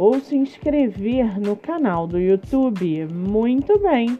ou se inscrever no canal do YouTube. Muito bem!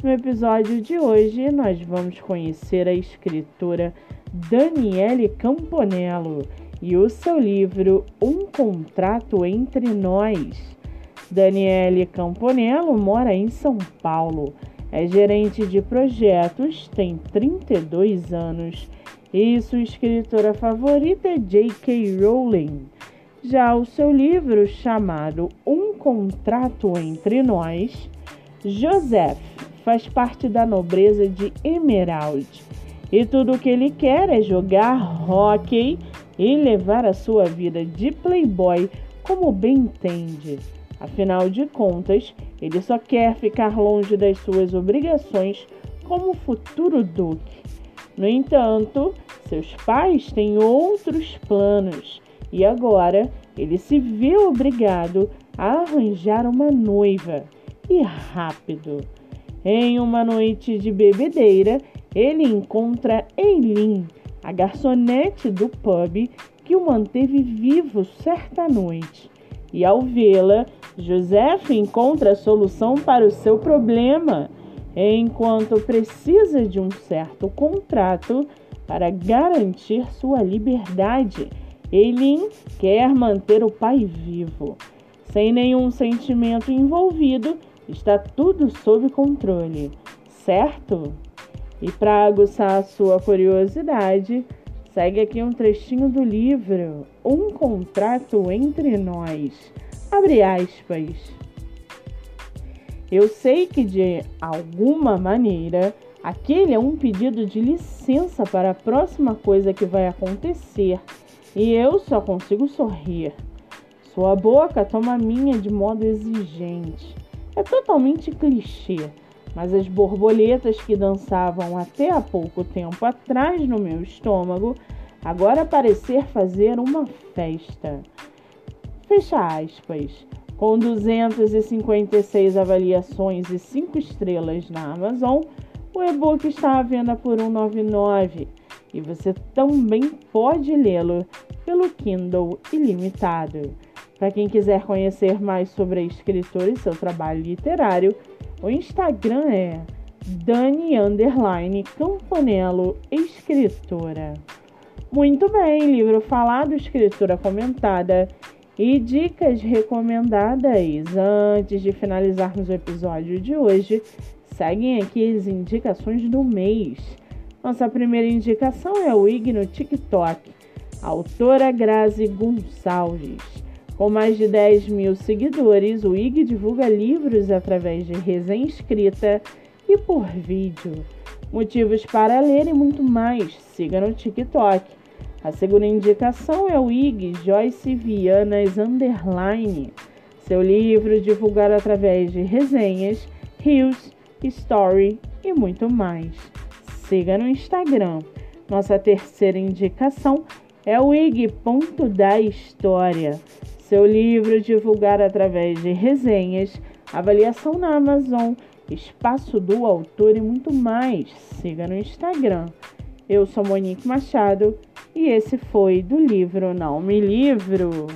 No episódio de hoje, nós vamos conhecer a escritora Daniele Camponello e o seu livro Um Contrato Entre Nós. Daniele Camponello mora em São Paulo, é gerente de projetos, tem 32 anos e sua escritora favorita é J.K. Rowling. Já o seu livro, chamado Um Contrato Entre Nós, Joseph faz parte da nobreza de Emerald e tudo o que ele quer é jogar hockey e levar a sua vida de playboy como bem entende. Afinal de contas, ele só quer ficar longe das suas obrigações como futuro duque. No entanto, seus pais têm outros planos e agora ele se vê obrigado a arranjar uma noiva e rápido. Em uma noite de bebedeira, ele encontra Eileen, a garçonete do pub que o manteve vivo certa noite. E ao vê-la, Joseph encontra a solução para o seu problema, enquanto precisa de um certo contrato para garantir sua liberdade Eileen quer manter o pai vivo. Sem nenhum sentimento envolvido, está tudo sob controle, certo? E para aguçar a sua curiosidade, segue aqui um trechinho do livro Um Contrato Entre Nós. Abre aspas. Eu sei que de alguma maneira aquele é um pedido de licença para a próxima coisa que vai acontecer e eu só consigo sorrir. Sua boca toma minha de modo exigente. É totalmente clichê, mas as borboletas que dançavam até há pouco tempo atrás no meu estômago agora parecer fazer uma festa. Fecha aspas. Com 256 avaliações e 5 estrelas na Amazon, o e-book está à venda por R$ 1,99 e você também pode lê-lo pelo Kindle Ilimitado. Para quem quiser conhecer mais sobre a escritora e seu trabalho literário, o Instagram é Dani Underline Campanello Escritora. Muito bem, livro falado, escritura comentada e dicas recomendadas. Antes de finalizarmos o episódio de hoje, seguem aqui as indicações do mês. Nossa primeira indicação é o IG no TikTok autora Grazi Gonçalves. Com mais de 10 mil seguidores, o IG divulga livros através de resenha escrita e por vídeo. Motivos para ler e muito mais. Siga no TikTok. A segunda indicação é o IG Joyce Vianas Underline. Seu livro divulgado através de resenhas, reels, story e muito mais. Siga no Instagram. Nossa terceira indicação é o IG Ponto da História, seu livro divulgado através de resenhas, avaliação na Amazon, espaço do autor e muito mais. Siga no Instagram. Eu sou Monique Machado e esse foi do livro Não Me Livro.